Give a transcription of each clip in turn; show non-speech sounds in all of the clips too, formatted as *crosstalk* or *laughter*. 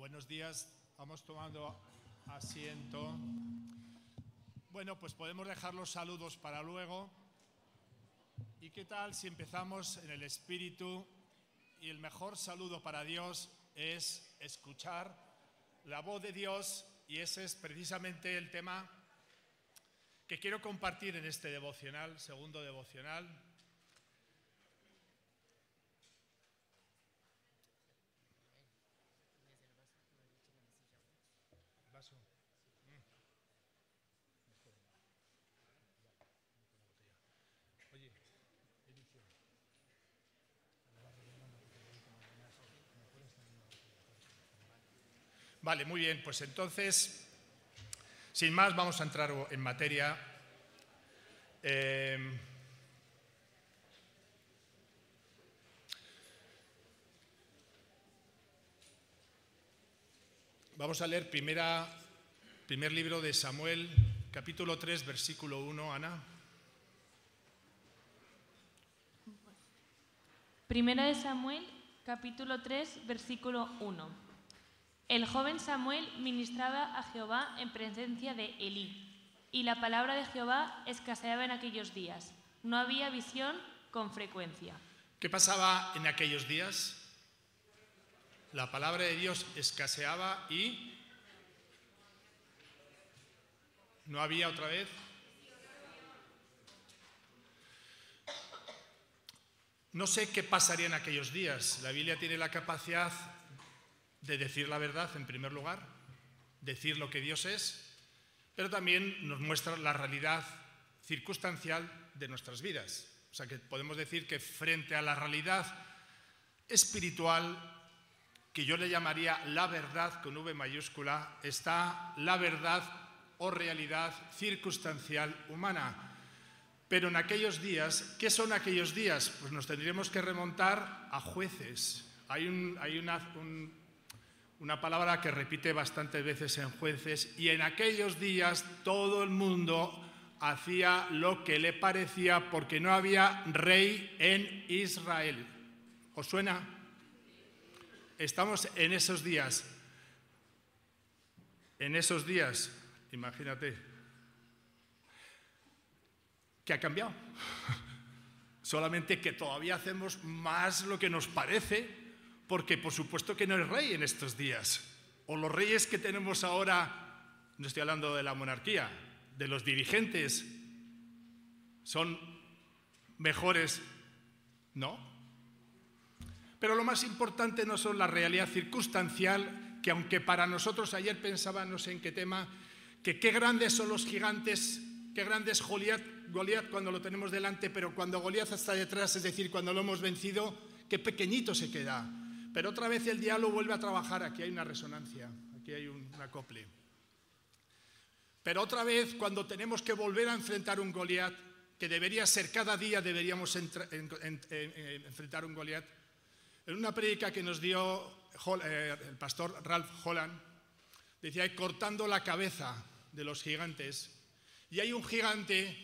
Buenos días, vamos tomando asiento. Bueno, pues podemos dejar los saludos para luego. ¿Y qué tal si empezamos en el espíritu? Y el mejor saludo para Dios es escuchar la voz de Dios y ese es precisamente el tema que quiero compartir en este devocional, segundo devocional. Vale, muy bien, pues entonces, sin más, vamos a entrar en materia. Em, vamos a leer primera, primer libro de Samuel, capítulo 3, versículo 1, Ana. Primera de Samuel, capítulo 3, versículo 1. El joven Samuel ministraba a Jehová en presencia de Elí, y la palabra de Jehová escaseaba en aquellos días. No había visión con frecuencia. ¿Qué pasaba en aquellos días? La palabra de Dios escaseaba y no había otra vez. No sé qué pasaría en aquellos días. La Biblia tiene la capacidad de decir la verdad en primer lugar, decir lo que Dios es, pero también nos muestra la realidad circunstancial de nuestras vidas. O sea que podemos decir que frente a la realidad espiritual, que yo le llamaría la verdad con V mayúscula, está la verdad o realidad circunstancial humana. Pero en aquellos días, ¿qué son aquellos días? Pues nos tendríamos que remontar a jueces. Hay, un, hay una, un, una palabra que repite bastantes veces en jueces, y en aquellos días todo el mundo hacía lo que le parecía porque no había rey en Israel. ¿Os suena? Estamos en esos días. En esos días, imagínate, ¿qué ha cambiado? *laughs* Solamente que todavía hacemos más lo que nos parece porque por supuesto que no es rey en estos días. O los reyes que tenemos ahora, no estoy hablando de la monarquía, de los dirigentes, son mejores, ¿no? Pero lo más importante no son la realidad circunstancial, que aunque para nosotros ayer pensábamos no sé en qué tema, que qué grandes son los gigantes, qué grande es Goliat, Goliat cuando lo tenemos delante, pero cuando Goliat está detrás, es decir, cuando lo hemos vencido, qué pequeñito se queda. Pero otra vez el diálogo vuelve a trabajar, aquí hay una resonancia, aquí hay un acople. Pero otra vez cuando tenemos que volver a enfrentar un Goliat, que debería ser cada día deberíamos enfrentar un Goliat, en una prédica que nos dio eh, el pastor Ralph Holland, decía, cortando la cabeza de los gigantes, y hay un gigante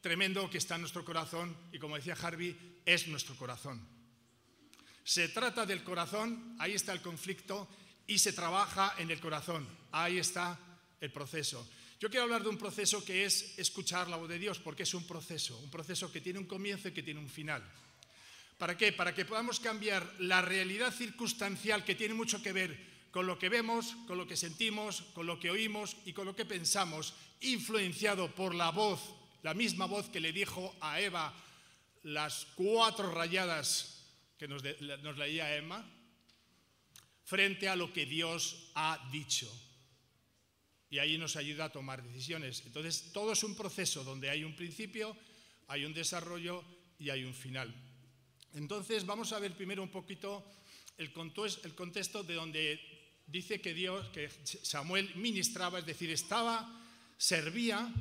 tremendo que está en nuestro corazón, y como decía Harvey, es nuestro corazón. Se trata del corazón, ahí está el conflicto, y se trabaja en el corazón, ahí está el proceso. Yo quiero hablar de un proceso que es escuchar la voz de Dios, porque es un proceso, un proceso que tiene un comienzo y que tiene un final. ¿Para qué? Para que podamos cambiar la realidad circunstancial que tiene mucho que ver con lo que vemos, con lo que sentimos, con lo que oímos y con lo que pensamos, influenciado por la voz, la misma voz que le dijo a Eva las cuatro rayadas que nos, leía Emma, frente a lo que Dios ha dicho. Y ahí nos ayuda a tomar decisiones. Entonces, todo es un proceso donde hay un principio, hay un desarrollo y hay un final. Entonces, vamos a ver primero un poquito el contexto de donde dice que Dios, que Samuel ministraba, es decir, estaba, servía,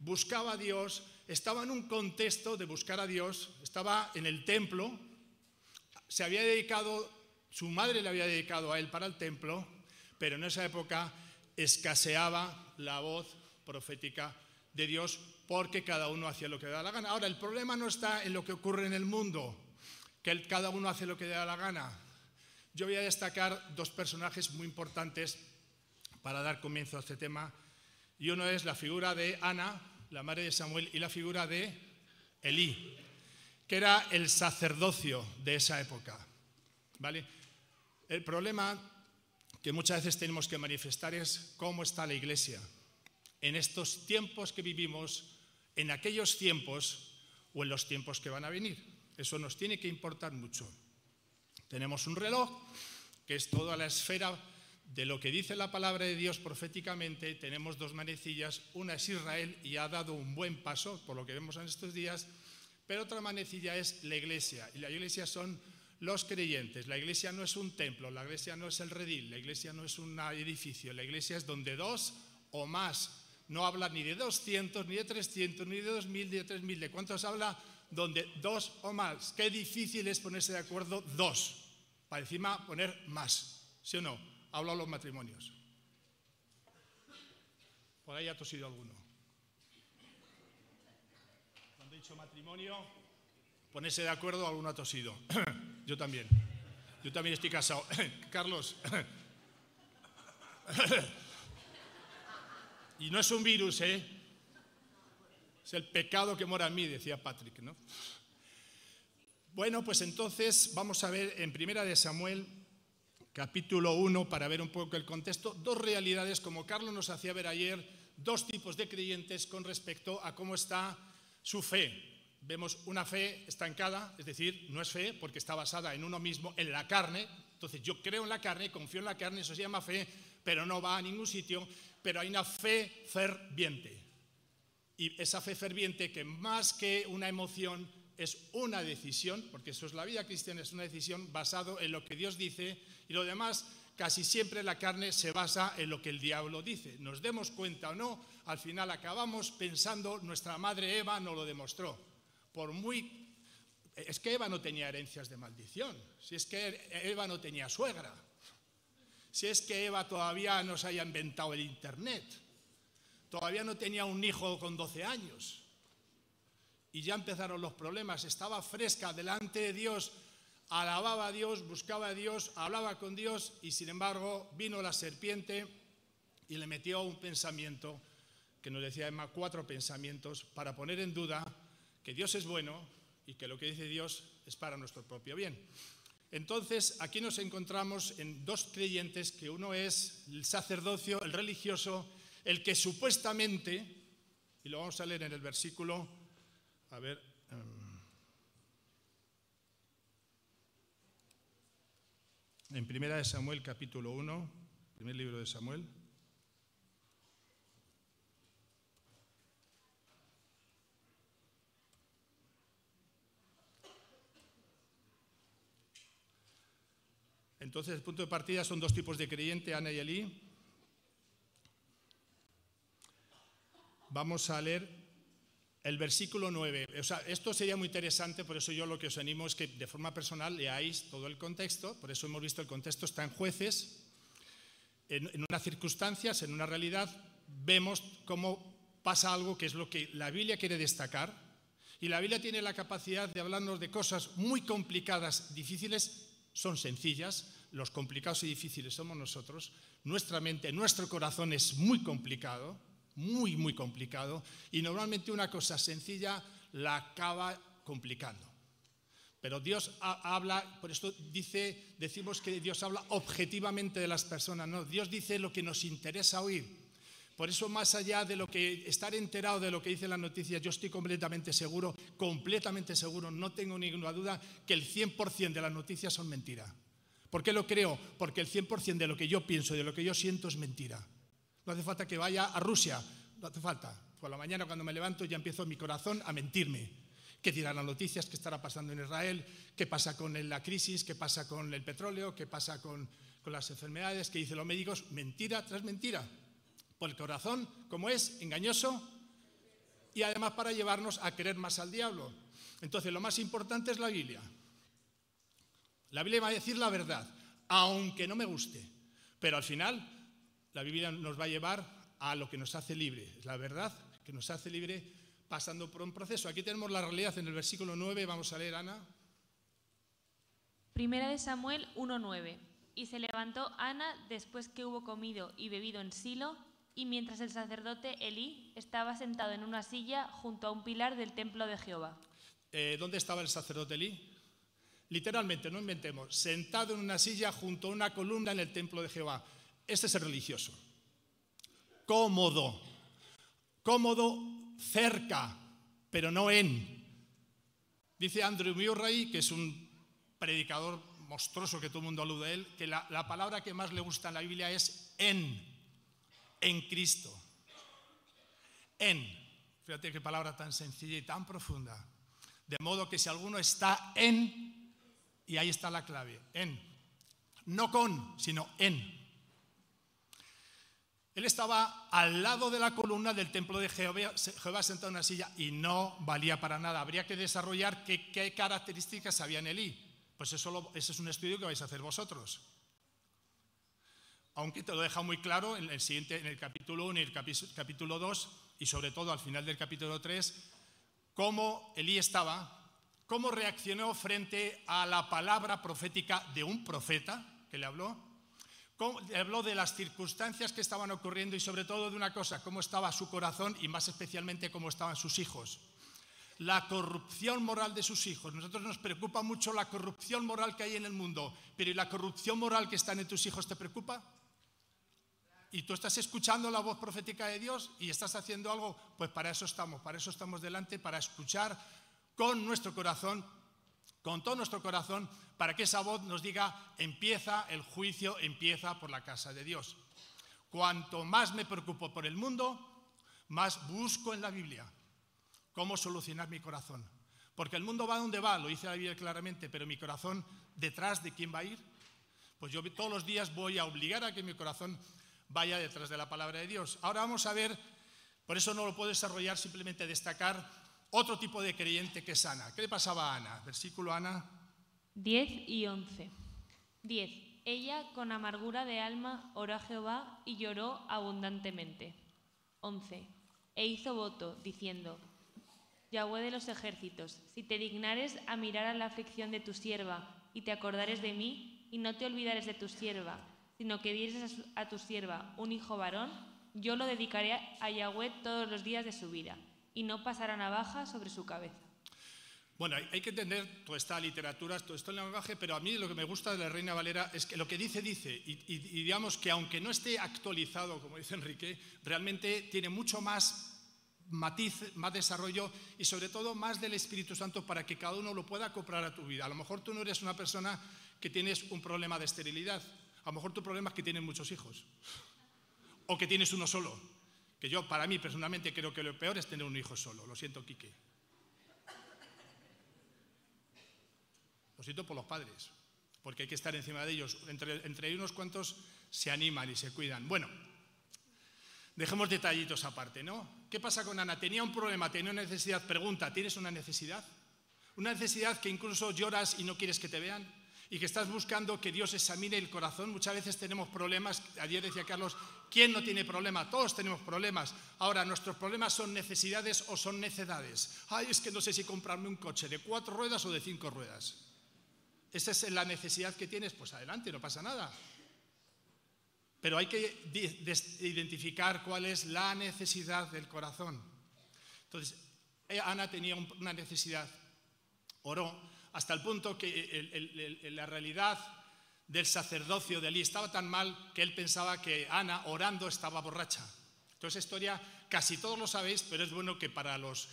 buscaba a Dios, estaba en un contexto de buscar a Dios, estaba en el templo, se había dedicado, su madre le había dedicado a él para el templo, pero en esa época escaseaba la voz profética de Dios porque cada uno hacía lo que le da la gana. Ahora, el problema no está en lo que ocurre en el mundo, que cada uno hace lo que da la gana. Yo voy a destacar dos personajes muy importantes para dar comienzo a este tema. Y uno es la figura de Ana, la madre de Samuel, y la figura de Elí, que era el sacerdocio de esa época. ¿Vale? El problema que muchas veces tenemos que manifestar es cómo está la iglesia en estos tiempos que vivimos, en aquellos tiempos o en los tiempos que van a venir. Eso nos tiene que importar mucho. Tenemos un reloj, que es toda la esfera de lo que dice la palabra de Dios proféticamente. Tenemos dos manecillas, una es Israel y ha dado un buen paso, por lo que vemos en estos días, pero otra manecilla es la iglesia, y la iglesia son los creyentes. La iglesia no es un templo, la iglesia no es el redil, la iglesia no es un edificio, la iglesia es donde dos o más, no habla ni de 200, ni de 300, ni de 2000, ni de 3000, ¿de cuántos habla? Donde dos o más. Qué difícil es ponerse de acuerdo dos, para encima poner más, ¿sí o no? Hablo a los matrimonios. Por ahí ha tosido alguno. Cuando he dicho matrimonio, ponerse de acuerdo, alguno ha tosido. *clears throat* Yo también. Yo también estoy casado. *clears throat* Carlos. *clears throat* y no es un virus, ¿eh? Es el pecado que mora en mí, decía Patrick, ¿no? Bueno, pues entonces vamos a ver en Primera de Samuel, capítulo 1, para ver un poco el contexto, dos realidades, como Carlos nos hacía ver ayer, dos tipos de creyentes con respecto a cómo está su fe vemos una fe estancada, es decir, no es fe porque está basada en uno mismo, en la carne. Entonces yo creo en la carne, confío en la carne, eso se llama fe, pero no va a ningún sitio. Pero hay una fe ferviente. Y esa fe ferviente que más que una emoción es una decisión, porque eso es la vida cristiana, es una decisión basado en lo que Dios dice y lo demás casi siempre la carne se basa en lo que el diablo dice. Nos demos cuenta o no, al final acabamos pensando, nuestra madre Eva nos lo demostró por muy... Es que Eva no tenía herencias de maldición, si es que Eva no tenía suegra, si es que Eva todavía no se haya inventado el Internet, todavía no tenía un hijo con 12 años. Y ya empezaron los problemas, estaba fresca delante de Dios, alababa a Dios, buscaba a Dios, hablaba con Dios y sin embargo vino la serpiente y le metió un pensamiento que nos decía Emma, cuatro pensamientos para poner en duda que Dios es bueno y que lo que dice Dios es para nuestro propio bien. Entonces, aquí nos encontramos en dos creyentes, que uno es el sacerdocio, el religioso, el que supuestamente, y lo vamos a leer en el versículo, a ver, en primera de Samuel capítulo 1, primer libro de Samuel. Entonces, el punto de partida son dos tipos de creyente, Ana y Elí. Vamos a leer el versículo 9. O sea, esto sería muy interesante, por eso yo lo que os animo es que de forma personal leáis todo el contexto, por eso hemos visto el contexto está en jueces, en, en unas circunstancias, en una realidad, vemos cómo pasa algo que es lo que la Biblia quiere destacar, y la Biblia tiene la capacidad de hablarnos de cosas muy complicadas, difíciles, son sencillas, los complicados y difíciles somos nosotros, nuestra mente, nuestro corazón es muy complicado, muy, muy complicado, y normalmente una cosa sencilla la acaba complicando. Pero Dios habla, por esto dice, decimos que Dios habla objetivamente de las personas, no, Dios dice lo que nos interesa oír. Por eso, más allá de lo que estar enterado de lo que dice la noticia, yo estoy completamente seguro, completamente seguro, no tengo ninguna duda, que el 100% de las noticias son mentira. ¿Por qué lo creo? Porque el 100% de lo que yo pienso, de lo que yo siento es mentira. No hace falta que vaya a Rusia, no hace falta. Por la mañana cuando me levanto ya empiezo mi corazón a mentirme. ¿Qué dirán las noticias? ¿Qué estará pasando en Israel? ¿Qué pasa con la crisis? ¿Qué pasa con el petróleo? ¿Qué pasa con, las enfermedades? ¿Qué dicen los médicos? Mentira tras mentira. Por el corazón, como es, engañoso y además para llevarnos a querer más al diablo. Entonces, lo más importante es la Biblia. La Biblia va a decir la verdad, aunque no me guste, pero al final la Biblia nos va a llevar a lo que nos hace libre, la verdad que nos hace libre pasando por un proceso. Aquí tenemos la realidad en el versículo 9, vamos a leer Ana. Primera de Samuel 1.9. Y se levantó Ana después que hubo comido y bebido en Silo, y mientras el sacerdote Elí estaba sentado en una silla junto a un pilar del templo de Jehová. Eh, ¿Dónde estaba el sacerdote Elí? Literalmente, no inventemos, sentado en una silla junto a una columna en el templo de Jehová. Ese es el religioso. Cómodo, cómodo cerca, pero no en. Dice Andrew Murray, que es un predicador monstruoso que todo el mundo alude a él, que la palabra que más le gusta en la Biblia es en, en Cristo. En. Fíjate qué palabra tan sencilla y tan profunda. De modo que si alguno está en, y ahí está la clave, en. No con, sino en. Él estaba al lado de la columna del templo de Jehová, Jehová sentado en una silla y no valía para nada. Habría que desarrollar qué, características había en Elí. Pues eso ese es un estudio que vais a hacer vosotros. Aunque te lo deja muy claro en el, siguiente, en el capítulo 1 y el capítulo 2, y sobre todo al final del capítulo 3, cómo Elí estaba, cómo reaccionó frente a la palabra profética de un profeta que le habló, habló de las circunstancias que estaban ocurriendo y sobre todo de una cosa, cómo estaba su corazón y más especialmente cómo estaban sus hijos. La corrupción moral de sus hijos. Nosotros nos preocupa mucho la corrupción moral que hay en el mundo, pero ¿y la corrupción moral que está en tus hijos te preocupa? y tú estás escuchando la voz profética de Dios y estás haciendo algo, pues para eso estamos, para eso estamos delante, para escuchar con nuestro corazón, con todo nuestro corazón, para que esa voz nos diga, empieza el juicio, empieza por la casa de Dios. Cuanto más me preocupo por el mundo, más busco en la Biblia cómo solucionar mi corazón. Porque el mundo va donde va, lo dice la Biblia claramente, pero mi corazón, detrás de quién va a ir, pues yo todos los días voy a obligar a que mi corazón vaya detrás de la palabra de Dios. Ahora vamos a ver, por eso no lo puedo desarrollar, simplemente destacar otro tipo de creyente que es Ana. ¿Qué le pasaba a Ana? Versículo Ana. 10 y 11. 10. Ella con amargura de alma oró a Jehová y lloró abundantemente. 11. E hizo voto, diciendo, Yahweh de los ejércitos, si te dignares a mirar a la aflicción de tu sierva y te acordares de mí y no te olvidares de tu sierva, sino que dieres a tu sierva un hijo varón, yo lo dedicaré a Yahweh todos los días de su vida, y no pasará navaja sobre su cabeza. Bueno, hay que entender toda esta literatura, todo esto en lenguaje, pero a mí lo que me gusta de la Reina Valera es que lo que dice, dice, y digamos que aunque no esté actualizado, como dice Enrique, realmente tiene mucho más matiz, más desarrollo y sobre todo más del Espíritu Santo para que cada uno lo pueda comprar a tu vida. A lo mejor tú no eres una persona que tienes un problema de esterilidad, a lo mejor tu problema es que tienes muchos hijos. O que tienes uno solo. Que yo, para mí, personalmente, creo que lo peor es tener un hijo solo. Lo siento, Quique. Lo por los padres. Porque hay que estar encima de ellos. Entre, entre unos cuantos se animan y se cuidan. Bueno, dejemos detallitos aparte, ¿no? ¿Qué pasa con Ana? Tenía un problema, tenía una necesidad. Pregunta, ¿tienes una necesidad? Una necesidad que incluso lloras y no quieres que te vean y que estás buscando que Dios examine el corazón. Muchas veces tenemos problemas. Ayer decía Carlos, ¿quién no tiene problema? Todos tenemos problemas. Ahora, ¿nuestros problemas son necesidades o son necedades? Ay, es que no sé si comprarme un coche de cuatro ruedas o de cinco ruedas. ¿Esa es la necesidad que tienes? Pues adelante, no pasa nada. Pero hay que identificar cuál es la necesidad del corazón. Entonces, eh, Ana tenía una necesidad, oró, hasta el punto que la realidad del sacerdocio de Elí estaba tan mal que él pensaba que Ana orando estaba borracha. Entonces, historia casi todos lo sabéis, pero es bueno que para los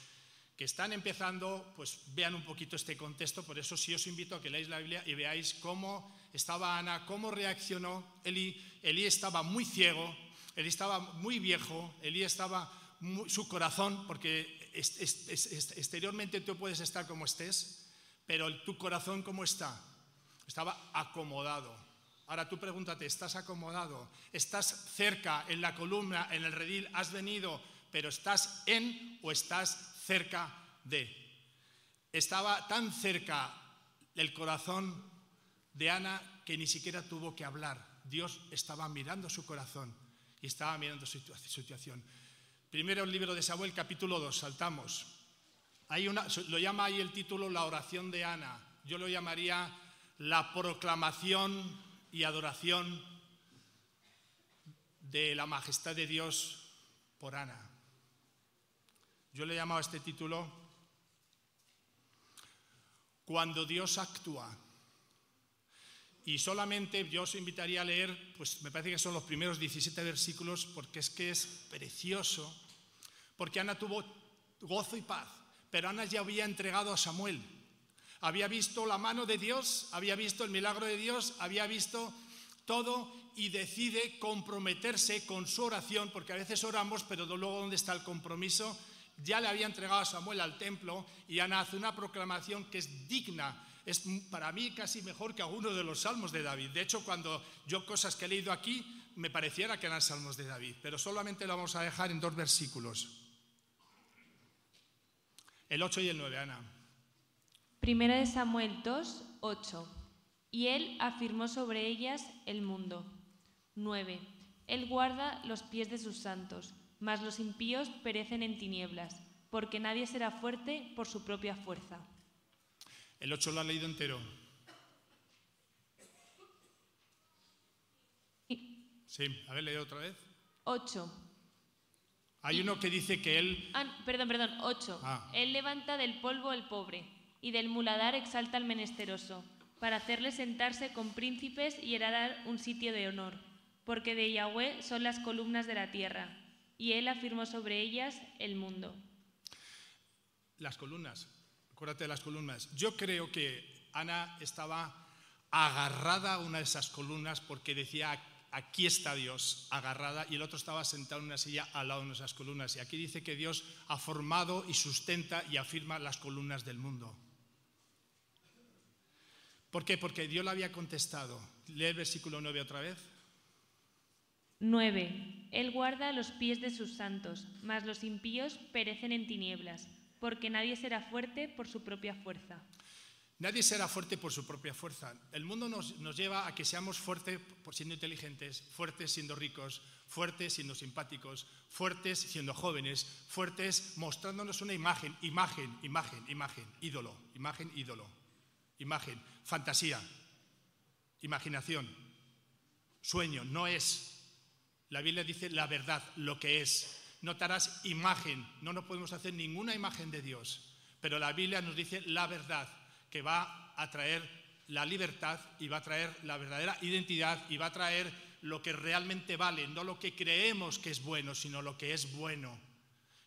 que están empezando, pues vean un poquito este contexto. Por eso sí os invito a que leáis la Biblia y veáis cómo estaba Ana, cómo reaccionó Elí. Elí estaba muy ciego, Elí estaba muy viejo, Elí estaba su corazón, porque exteriormente tú puedes estar como estés, pero tu corazón cómo está? Estaba acomodado. Ahora tú pregúntate, ¿estás acomodado? ¿Estás cerca en la columna, en el redil? ¿Has venido, pero estás en o estás cerca de? Estaba tan cerca el corazón de Ana que ni siquiera tuvo que hablar. Dios estaba mirando su corazón y estaba mirando su situación. Primero el libro de Samuel, capítulo 2, saltamos. Hay lo llama ahí el título La oración de Ana. Yo lo llamaría la proclamación y adoración de la majestad de Dios por Ana. Yo le he llamado a este título Cuando Dios actúa. Y solamente yo os invitaría a leer, pues me parece que son los primeros 17 versículos, porque es que es precioso, porque Ana tuvo gozo y paz, pero Ana ya había entregado a Samuel. Había visto la mano de Dios, había visto el milagro de Dios, había visto todo y decide comprometerse con su oración, porque a veces oramos, pero luego ¿dónde está el compromiso? Ya le había entregado a Samuel al templo y Ana hace una proclamación que es digna es para mí casi mejor que alguno de los salmos de David. De hecho, cuando yo cosas que he leído aquí, me pareciera que eran salmos de David, pero solamente lo vamos a dejar en dos versículos. El 8 y el 9, Ana. Primera de Samuel 2, 8. Y él afirmó sobre ellas el mundo. 9. Él guarda los pies de sus santos, mas los impíos perecen en tinieblas, porque nadie será fuerte por su propia fuerza. El 8 lo ha leído entero. Sí, a ver, leído otra vez. 8. Hay uno que dice que él... Ah, perdón, perdón, 8. Ah. Él levanta del polvo al pobre y del muladar exalta al menesteroso, para hacerle sentarse con príncipes y heredar un sitio de honor, porque de Yahweh son las columnas de la tierra, y él afirmó sobre ellas el mundo. Las columnas acuérdate de las columnas. Yo creo que Ana estaba agarrada a una de esas columnas porque decía, aquí está Dios, agarrada, y el otro estaba sentado en una silla al lado de esas columnas. Y aquí dice que Dios ha formado y sustenta y afirma las columnas del mundo. ¿Por qué? Porque Dios le había contestado. Lee el versículo 9 otra vez. 9. Él guarda los pies de sus santos, mas los impíos perecen en tinieblas porque nadie será fuerte por su propia fuerza. Nadie será fuerte por su propia fuerza. El mundo nos, lleva a que seamos fuertes por siendo inteligentes, fuertes siendo ricos, fuertes siendo simpáticos, fuertes siendo jóvenes, fuertes mostrándonos una imagen, imagen, imagen, imagen, ídolo, imagen, ídolo, imagen, fantasía, imaginación, sueño, no es. La Biblia dice la verdad, lo que es notarás imagen. No nos podemos hacer ninguna imagen de Dios, pero la Biblia nos dice la verdad, que va a traer la libertad y va a traer la verdadera identidad y va a traer lo que realmente vale, no lo que creemos que es bueno, sino lo que es bueno.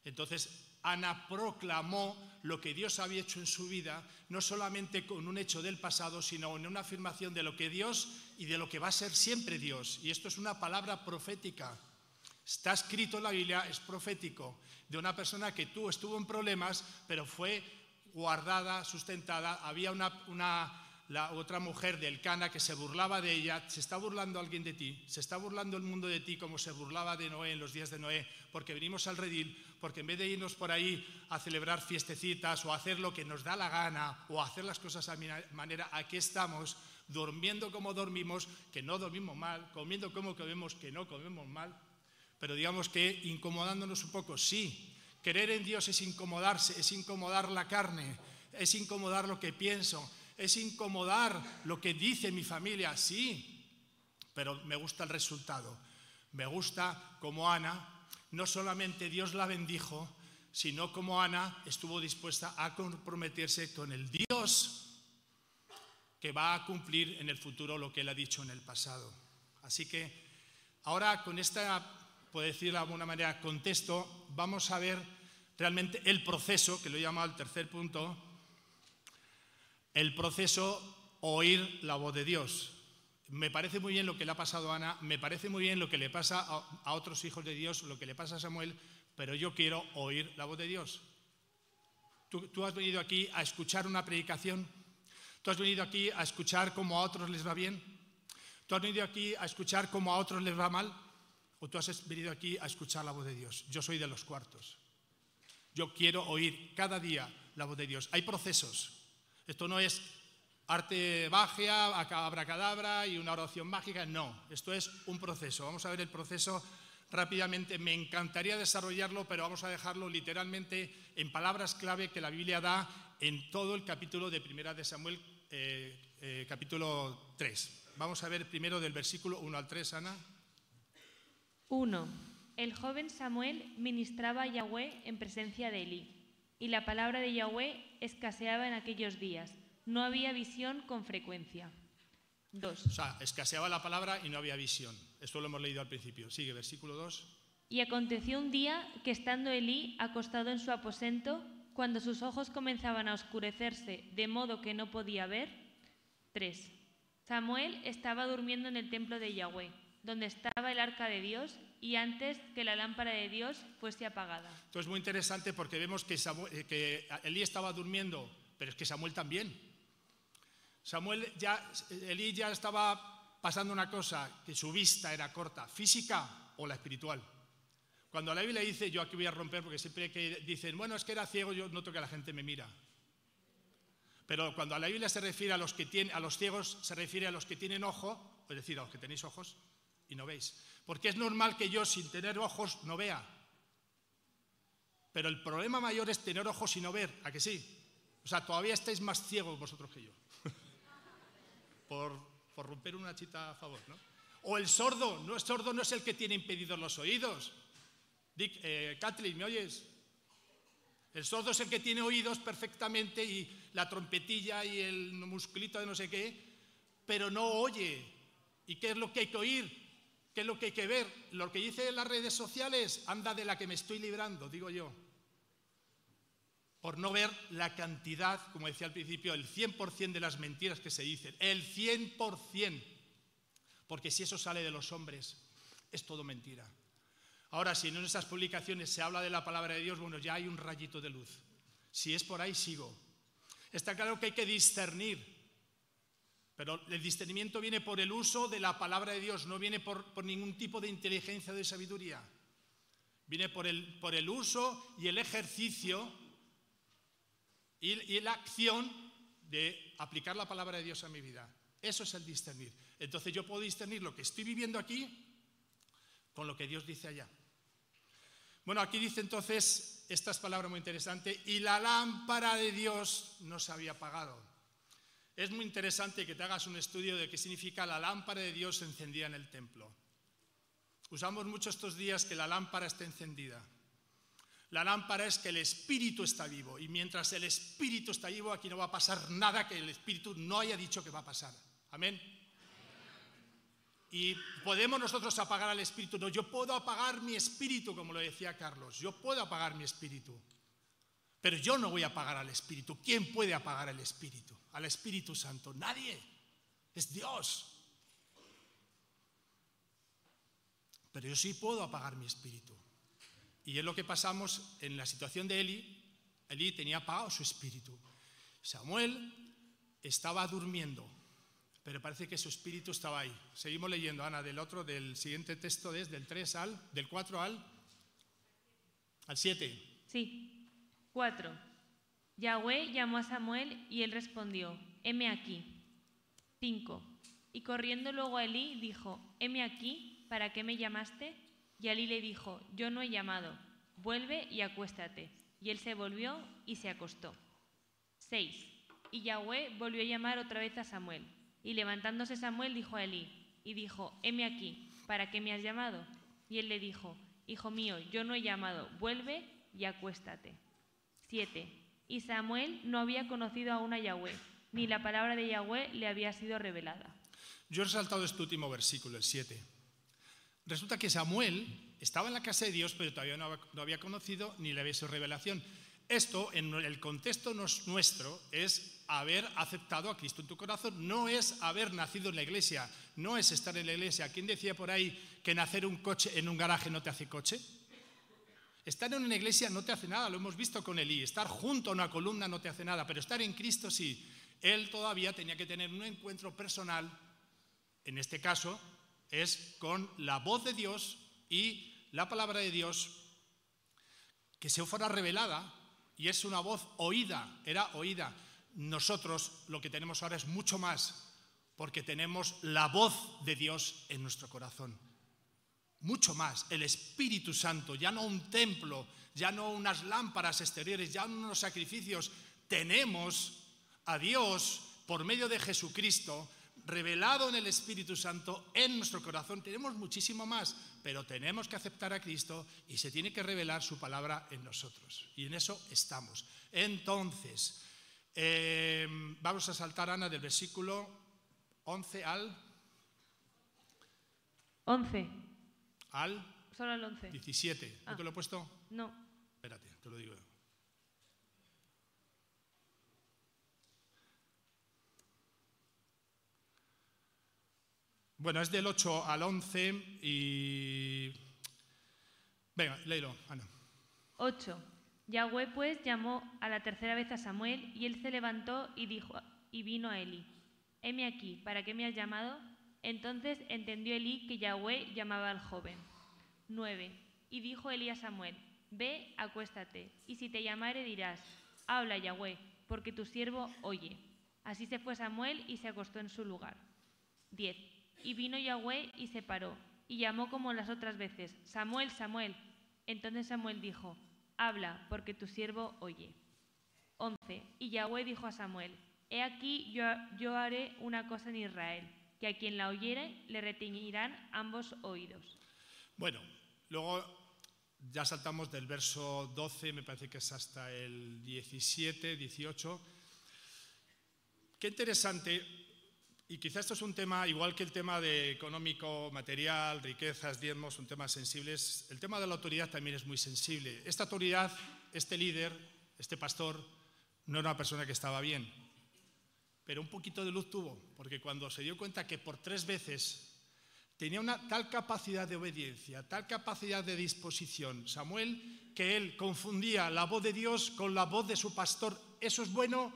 Entonces, Ana proclamó lo que Dios había hecho en su vida, no solamente con un hecho del pasado, sino en una afirmación de lo que Dios y de lo que va a ser siempre Dios. Y esto es una palabra profética. Está escrito en la Biblia, es profético, de una persona que tú estuvo en problemas, pero fue guardada, sustentada. Había una, la otra mujer del Cana que se burlaba de ella. Se está burlando alguien de ti, se está burlando el mundo de ti como se burlaba de Noé en los días de Noé, porque venimos al redil, porque en vez de irnos por ahí a celebrar fiestecitas o hacer lo que nos da la gana o hacer las cosas a mi manera, aquí estamos durmiendo como dormimos, que no dormimos mal, comiendo como comemos, que no comemos mal, pero digamos que incomodándonos un poco, sí. Querer en Dios es incomodarse, es incomodar la carne, es incomodar lo que pienso, es incomodar lo que dice mi familia, sí, pero me gusta el resultado. Me gusta como Ana, no solamente Dios la bendijo, sino como Ana estuvo dispuesta a comprometerse con el Dios que va a cumplir en el futuro lo que él ha dicho en el pasado. Así que ahora con esta puede decir de alguna manera, contexto, vamos a ver realmente el proceso, que lo he llamado el tercer punto, el proceso oír la voz de Dios. Me parece muy bien lo que le ha pasado a Ana, me parece muy bien lo que le pasa a, otros hijos de Dios, lo que le pasa a Samuel, pero yo quiero oír la voz de Dios. Tú, tú has venido aquí a escuchar una predicación, tú has venido aquí a escuchar cómo a otros les va bien, tú has venido aquí a escuchar cómo a otros les va mal. ¿O tú has venido aquí a escuchar la voz de Dios? Yo soy de los cuartos. Yo quiero oír cada día la voz de Dios. Hay procesos. Esto no es arte magia, abracadabra y una oración mágica. No, esto es un proceso. Vamos a ver el proceso rápidamente. Me encantaría desarrollarlo, pero vamos a dejarlo literalmente en palabras clave que la Biblia da en todo el capítulo de Primera de Samuel eh, eh, capítulo 3. Vamos a ver primero del versículo 1 al 3, Ana. 1. El joven Samuel ministraba a Yahweh en presencia de Elí, y la palabra de Yahweh escaseaba en aquellos días. No había visión con frecuencia. 2. O sea, escaseaba la palabra y no había visión. Esto lo hemos leído al principio. Sigue, versículo 2. Y aconteció un día que estando Elí acostado en su aposento, cuando sus ojos comenzaban a oscurecerse de modo que no podía ver. 3. Samuel estaba durmiendo en el templo de Yahweh, donde estaba el arca de Dios, y antes que la lámpara de Dios fuese apagada. Esto es muy interesante porque vemos que, Samuel- eh, estaba durmiendo, pero es que Samuel también. Samuel ya, Elí ya estaba pasando una cosa, que su vista era corta, física o la espiritual. Cuando la Biblia dice, yo aquí voy a romper, porque siempre que dicen, bueno, es que era ciego, yo noto que la gente me mira. Pero cuando a la Biblia se refiere a los, que tienen, a los ciegos, se refiere a los que tienen ojo, es decir, a los que tenéis ojos y no veis. Porque es normal que yo sin tener ojos no vea. Pero el problema mayor es tener ojos y no ver, ¿a que sí? O sea, todavía estáis más ciegos vosotros que yo. *laughs* por, por romper una chita a favor, ¿no? O el sordo, no es sordo, no es el que tiene impedidos los oídos. Dick, eh, Kathleen, ¿me oyes? El sordo es el que tiene oídos perfectamente y la trompetilla y el musculito de no sé qué, pero no oye. ¿Y qué es lo que hay que oír? ¿Qué es lo que hay que ver? Lo que dice en las redes sociales, anda de la que me estoy librando, digo yo. Por no ver la cantidad, como decía al principio, el 100% de las mentiras que se dicen. El 100%. Porque si eso sale de los hombres, es todo mentira. Ahora, si en esas publicaciones se habla de la palabra de Dios, bueno, ya hay un rayito de luz. Si es por ahí, sigo. Está claro que hay que discernir. Pero el discernimiento viene por el uso de la palabra de Dios, no viene por, por ningún tipo de inteligencia o de sabiduría. Viene por el, por el uso y el ejercicio y, y la acción de aplicar la palabra de Dios a mi vida. Eso es el discernir. Entonces yo puedo discernir lo que estoy viviendo aquí con lo que Dios dice allá. Bueno, aquí dice entonces estas palabras muy interesantes, y la lámpara de Dios no se había apagado. Es muy interesante que te hagas un estudio de qué significa la lámpara de Dios encendida en el templo. Usamos mucho estos días que la lámpara está encendida. La lámpara es que el espíritu está vivo y mientras el espíritu está vivo aquí no va a pasar nada que el espíritu no haya dicho que va a pasar. Amén. Y podemos nosotros apagar al espíritu. No, yo puedo apagar mi espíritu, como lo decía Carlos. Yo puedo apagar mi espíritu. Pero yo no voy a apagar al espíritu. ¿Quién puede apagar al espíritu? Al Espíritu Santo. Nadie. Es Dios. Pero yo sí puedo apagar mi espíritu. Y es lo que pasamos en la situación de Eli. Eli tenía apagado su espíritu. Samuel estaba durmiendo, pero parece que su espíritu estaba ahí. Seguimos leyendo, Ana, del otro, del siguiente texto, desde el 3 al, del 4 al, al 7. Sí. 4. Yahweh llamó a Samuel y él respondió, heme aquí. 5. Y corriendo luego a Elí dijo, heme aquí, ¿para qué me llamaste? Y Elí le dijo, yo no he llamado, vuelve y acuéstate. Y él se volvió y se acostó. 6. Y Yahweh volvió a llamar otra vez a Samuel. Y levantándose Samuel dijo a Elí, y dijo, heme aquí, ¿para qué me has llamado? Y él le dijo, Hijo mío, yo no he llamado, vuelve y acuéstate. 7. Y Samuel no había conocido aún a Yahweh, ni la palabra de Yahweh le había sido revelada. Yo he resaltado este último versículo, el 7. Resulta que Samuel estaba en la casa de Dios, pero todavía no había- no había conocido ni le había sido revelación. Esto, en el contexto nuestro, es haber aceptado a Cristo en tu corazón, no es haber nacido en la iglesia, no es estar en la iglesia. ¿Quién decía por ahí que nacer un coche en un garaje no te hace coche? Estar en una iglesia no te hace nada, lo hemos visto con Elí. Estar junto a una columna no te hace nada, pero estar en Cristo sí. Él todavía tenía que tener un encuentro personal, en este caso es con la voz de Dios y la palabra de Dios que se fuera revelada y es una voz oída, era oída. Nosotros lo que tenemos ahora es mucho más, porque tenemos la voz de Dios en nuestro corazón. Mucho más, el Espíritu Santo, ya no un templo, ya no unas lámparas exteriores, ya no unos sacrificios. Tenemos a Dios por medio de Jesucristo, revelado en el Espíritu Santo en nuestro corazón. Tenemos muchísimo más, pero tenemos que aceptar a Cristo y se tiene que revelar su palabra en nosotros. Y en eso estamos. Entonces, eh, vamos a saltar, Ana, del versículo 11 al... 11. Al... Solo al 11. 17. ¿No Ah. te lo he puesto? No. Espérate, te lo digo. Bueno, es del 8 al 11 y... Venga, léelo, Ana. 8. Yahweh pues llamó a la tercera vez a Samuel y él se levantó y dijo y vino a Eli. Heme aquí, ¿para qué me has llamado? Entonces entendió Eli que Yahweh llamaba al joven. 9. Y dijo Eli a Samuel, ve, acuéstate, y si te llamare dirás, habla Yahweh, porque tu siervo oye. Así se fue Samuel y se acostó en su lugar. 10. Y vino Yahweh y se paró, y llamó como las otras veces, Samuel, Samuel. Entonces Samuel dijo, habla, porque tu siervo oye. 11. Y Yahweh dijo a Samuel, He aquí yo, yo haré una cosa en Israel, que a quien la oyere le reteñirán ambos oídos. Bueno, luego ya saltamos del verso 12, me parece que es hasta el 17, 18. Qué interesante, y quizás esto es un tema, igual que el tema de económico, material, riquezas, diezmos, un tema sensible, el tema de la autoridad también es muy sensible. Esta autoridad, este líder, este pastor, no era una persona que estaba bien, pero un poquito de luz tuvo, porque cuando se dio cuenta que por tres veces tenía una tal capacidad de obediencia, tal capacidad de disposición, Samuel, que él confundía la voz de Dios con la voz de su pastor. Eso es bueno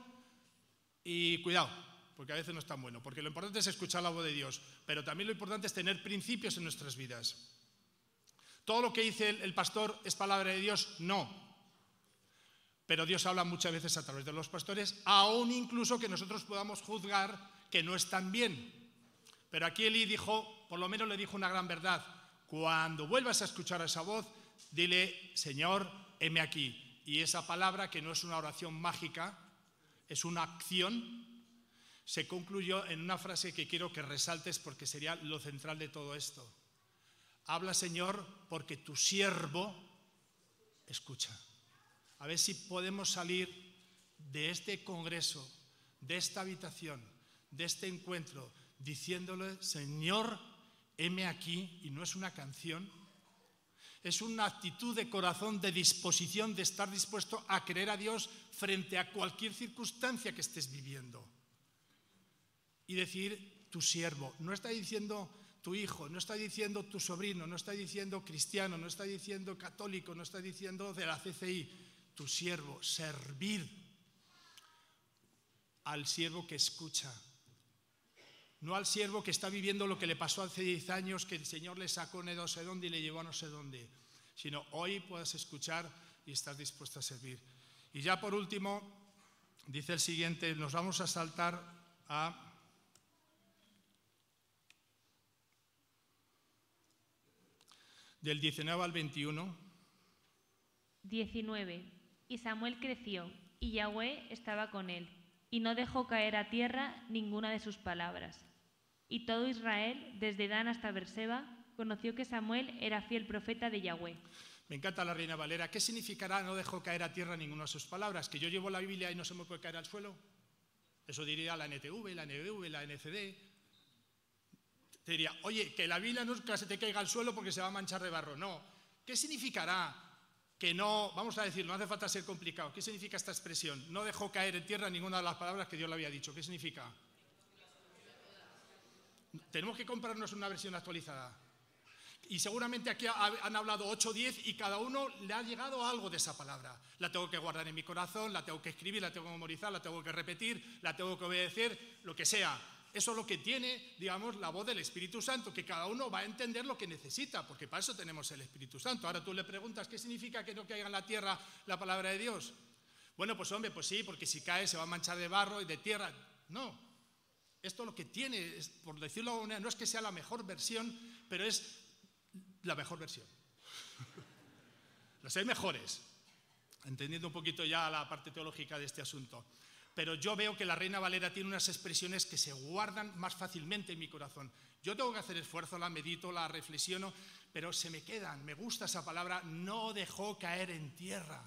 y cuidado, porque a veces no es tan bueno, porque lo importante es escuchar la voz de Dios, pero también lo importante es tener principios en nuestras vidas. Todo lo que dice el, pastor es palabra de Dios, no. Pero Dios habla muchas veces a través de los pastores, aún incluso que nosotros podamos juzgar que no están bien. Pero aquí Eli dijo, por lo menos le dijo una gran verdad. Cuando vuelvas a escuchar esa voz, dile, Señor, heme aquí. Y esa palabra, que no es una oración mágica, es una acción, se concluyó en una frase que quiero que resaltes porque sería lo central de todo esto. Habla, Señor, porque tu siervo escucha. A ver si podemos salir de este congreso, de esta habitación, de este encuentro, diciéndole, Señor, heme aquí, y no es una canción, es una actitud de corazón, de disposición, de estar dispuesto a creer a Dios frente a cualquier circunstancia que estés viviendo. Y decir, tu siervo, no está diciendo tu hijo, no está diciendo tu sobrino, no está diciendo cristiano, no está diciendo católico, no está diciendo de la CCI, tu siervo, servir al siervo que escucha, no al siervo que está viviendo lo que le pasó hace 10 años, que el Señor le sacó de no sé dónde y le llevó a no sé dónde, sino hoy puedas escuchar y estás dispuesto a servir. Y ya por último, dice el siguiente, nos vamos a saltar a... Del 19 al 21. 19. Y Samuel creció, y Yahweh estaba con él, y no dejó caer a tierra ninguna de sus palabras. Y todo Israel, desde Dan hasta Berseba, conoció que Samuel era fiel profeta de Yahweh. Me encanta la Reina Valera. ¿Qué significará no dejó caer a tierra ninguna de sus palabras? ¿Que yo llevo la Biblia y no se me puede caer al suelo? Eso diría la NTV, la NBV, la NCD. Diría, oye, que la Biblia nunca se te caiga al suelo porque se va a manchar de barro. No. ¿Qué significará que no, vamos a decir, no hace falta ser complicado, ¿qué significa esta expresión? No dejó caer en tierra ninguna de las palabras que Dios le había dicho. ¿Qué significa? Tenemos que comprarnos una versión actualizada. Y seguramente aquí han hablado 8 o 10 y cada uno le ha llegado algo de esa palabra. La tengo que guardar en mi corazón, la tengo que escribir, la tengo que memorizar, la tengo que repetir, la tengo que obedecer, lo que sea. Eso es lo que tiene, digamos, la voz del Espíritu Santo, que cada uno va a entender lo que necesita, porque para eso tenemos el Espíritu Santo. Ahora tú le preguntas, ¿qué significa que no caiga en la tierra la palabra de Dios? Bueno, pues hombre, pues sí, porque si cae se va a manchar de barro y de tierra. No. Esto lo que tiene, por decirlo de alguna manera, no es que sea la mejor versión, pero es la mejor versión. *laughs* Las hay mejores, entendiendo un poquito ya la parte teológica de este asunto. Pero yo veo que la Reina Valera tiene unas expresiones que se guardan más fácilmente en mi corazón. Yo tengo que hacer esfuerzo, la medito, la reflexiono, pero se me quedan. Me gusta esa palabra, no dejó caer en tierra.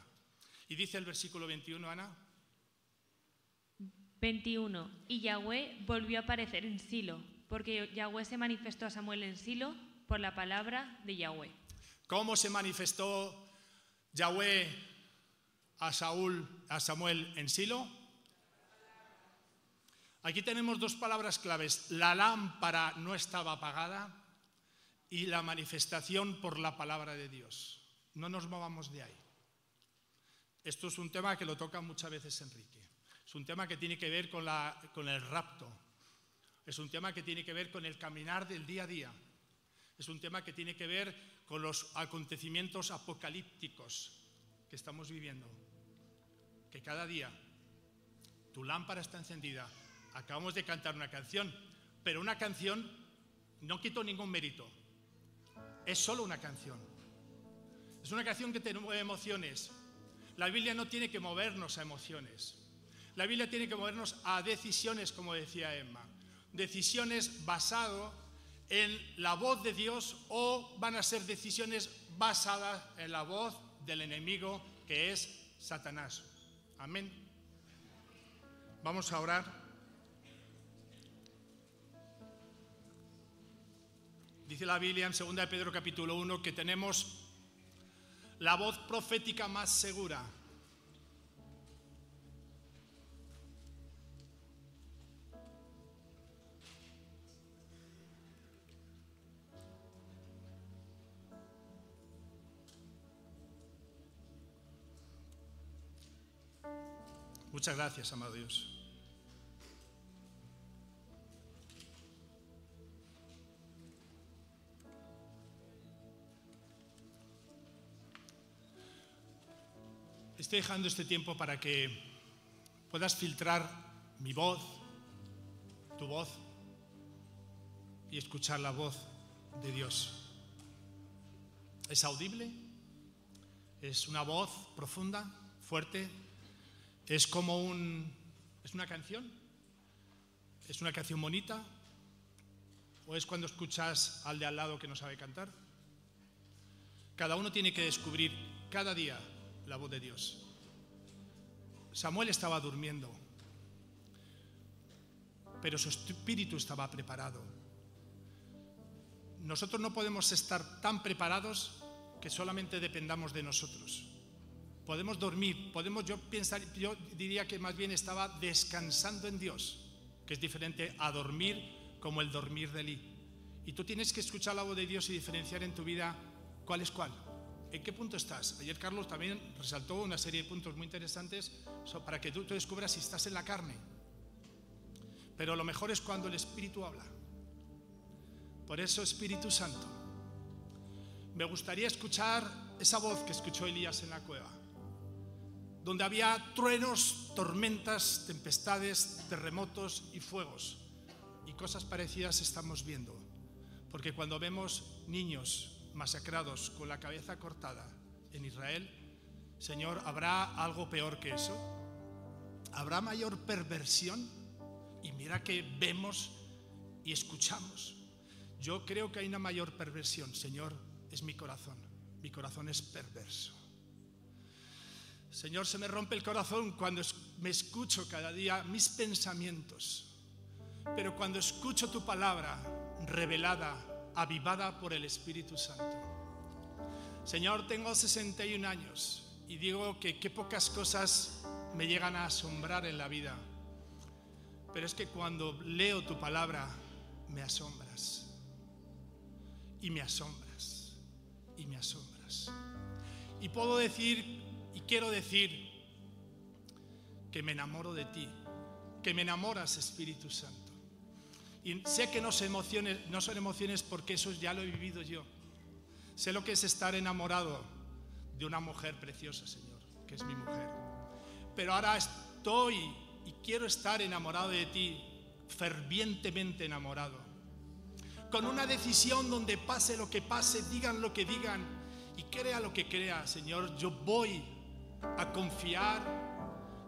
Y dice el versículo 21, Ana. 21. Y Yahweh volvió a aparecer en Silo, porque Yahweh se manifestó a Samuel en Silo por la palabra de Yahweh. ¿Cómo se manifestó Yahweh a Saúl, a Samuel en Silo? Aquí tenemos dos palabras claves. La lámpara no estaba apagada y la manifestación por la palabra de Dios. No nos movamos de ahí. Esto es un tema que lo toca muchas veces Enrique. Es un tema que tiene que ver con, el rapto. Es un tema que tiene que ver con el caminar del día a día. Es un tema que tiene que ver con los acontecimientos apocalípticos que estamos viviendo. Que cada día tu lámpara está encendida acabamos de cantar una canción, pero una canción no quito ningún mérito. Es solo una canción. Es una canción que te mueve emociones. La Biblia no tiene que movernos a emociones. La Biblia tiene que movernos a decisiones, como decía Emma. Decisiones basado en la voz de Dios o van a ser decisiones basadas en la voz del enemigo que es Satanás. Amén. Vamos a orar. Dice la Biblia en 2 de Pedro capítulo 1 que tenemos la voz profética más segura. Muchas gracias, amado Dios. Estoy dejando este tiempo para que puedas filtrar mi voz, tu voz, y escuchar la voz de Dios. ¿Es audible? ¿Es una voz profunda, fuerte? ¿Es como un... ¿Es una canción? ¿Es una canción bonita? ¿O es cuando escuchas al de al lado que no sabe cantar? Cada uno tiene que descubrir cada día la voz de Dios. Samuel estaba durmiendo, pero su espíritu estaba preparado. Nosotros no podemos estar tan preparados que solamente dependamos de nosotros. Podemos dormir, podemos yo pensar, yo diría que más bien estaba descansando en Dios, que es diferente a dormir como el dormir de Elí. Y tú tienes que escuchar la voz de Dios y diferenciar en tu vida cuál es cuál. ¿En qué punto estás? Ayer Carlos también resaltó una serie de puntos muy interesantes para que tú, descubras si estás en la carne. Pero lo mejor es cuando el Espíritu habla. Por eso Espíritu Santo. Me gustaría escuchar esa voz que escuchó Elías en la cueva, donde había truenos, tormentas, tempestades, terremotos y fuegos. Y cosas parecidas estamos viendo. Porque cuando vemos niños masacrados con la cabeza cortada en Israel, Señor, ¿habrá algo peor que eso? ¿Habrá mayor perversión? Y mira que vemos y escuchamos. Yo creo que hay una mayor perversión, Señor, es mi corazón. Mi corazón es perverso. Señor, se me rompe el corazón cuando me escucho cada día mis pensamientos. Pero cuando escucho tu palabra revelada avivada por el Espíritu Santo. Señor, tengo 61 años y digo que qué pocas cosas me llegan a asombrar en la vida. Pero es que cuando leo tu palabra, me asombras. Y me asombras. Y me asombras. Y puedo decir, y quiero decir, que me enamoro de ti. Que me enamoras, Espíritu Santo. Y sé que no son, emociones, no son emociones porque eso ya lo he vivido yo. Sé lo que es estar enamorado de una mujer preciosa, Señor, que es mi mujer. Pero ahora estoy y quiero estar enamorado de ti, fervientemente enamorado. Con una decisión donde pase lo que pase, digan lo que digan y crea lo que crea, Señor, yo voy a confiar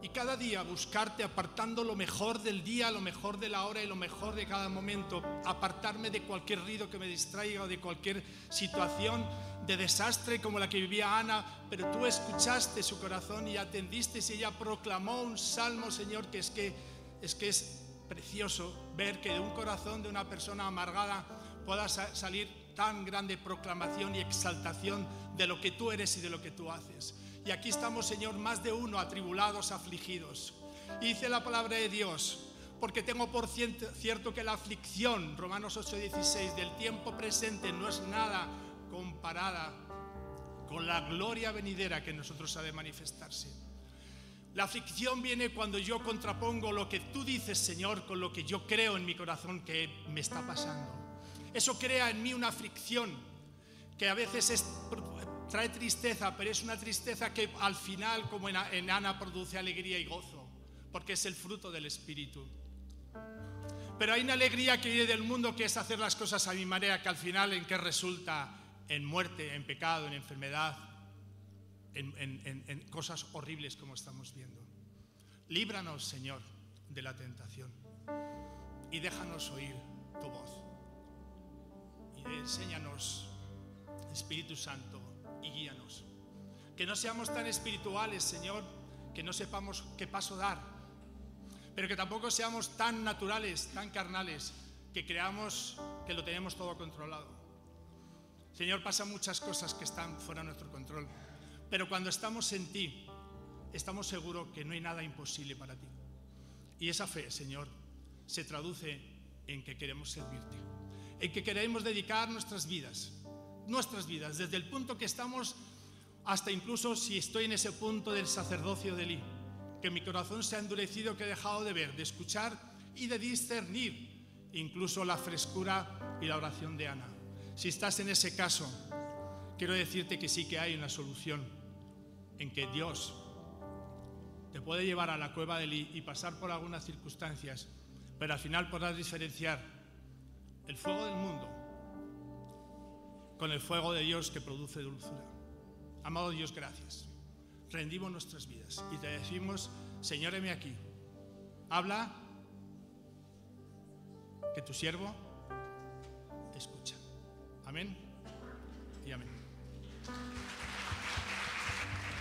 y cada día buscarte apartando lo mejor del día, lo mejor de la hora y lo mejor de cada momento, apartarme de cualquier ruido que me distraiga o de cualquier situación de desastre como la que vivía Ana, pero tú escuchaste su corazón y atendiste y ella proclamó un salmo, Señor, que es que es que es precioso ver que de un corazón de una persona amargada pueda salir tan grande proclamación y exaltación de lo que tú eres y de lo que tú haces. Y aquí estamos, Señor, más de uno atribulados, afligidos. Y dice la palabra de Dios, porque tengo por cierto que la aflicción, Romanos 8:16, del tiempo presente no es nada comparada con la gloria venidera que nosotros ha de manifestarse. La aflicción viene cuando yo contrapongo lo que tú dices, Señor, con lo que yo creo en mi corazón que me está pasando. Eso crea en mí una aflicción que a veces es trae tristeza, pero es una tristeza que al final, como en, Ana, produce alegría y gozo, porque es el fruto del Espíritu. Pero hay una alegría que viene del mundo que es hacer las cosas a mi manera, que al final en qué resulta en muerte, en pecado, en enfermedad, en, cosas horribles como estamos viendo. Líbranos, Señor, de la tentación y déjanos oír tu voz. Y enséñanos, Espíritu Santo, y guíanos. Que no seamos tan espirituales, Señor, que no sepamos qué paso dar, pero que tampoco seamos tan naturales, tan carnales, que creamos que lo tenemos todo controlado. Señor, pasan muchas cosas que están fuera de nuestro control, pero cuando estamos en ti, estamos seguros que no hay nada imposible para ti. Y esa fe, Señor, se traduce en que queremos servirte, en que queremos dedicar nuestras vidas nuestras vidas, desde el punto que estamos hasta incluso si estoy en ese punto del sacerdocio de Eli, que mi corazón se ha endurecido, que he dejado de ver, de escuchar y de discernir incluso la frescura y la oración de Ana. Si estás en ese caso, quiero decirte que sí que hay una solución, en que Dios te puede llevar a la cueva de Eli y pasar por algunas circunstancias, pero al final podrás diferenciar el fuego del mundo con el fuego de Dios que produce dulzura. Amado Dios, gracias. Rendimos nuestras vidas y te decimos, Señor, heme aquí. Habla, que tu siervo escucha. Amén y amén.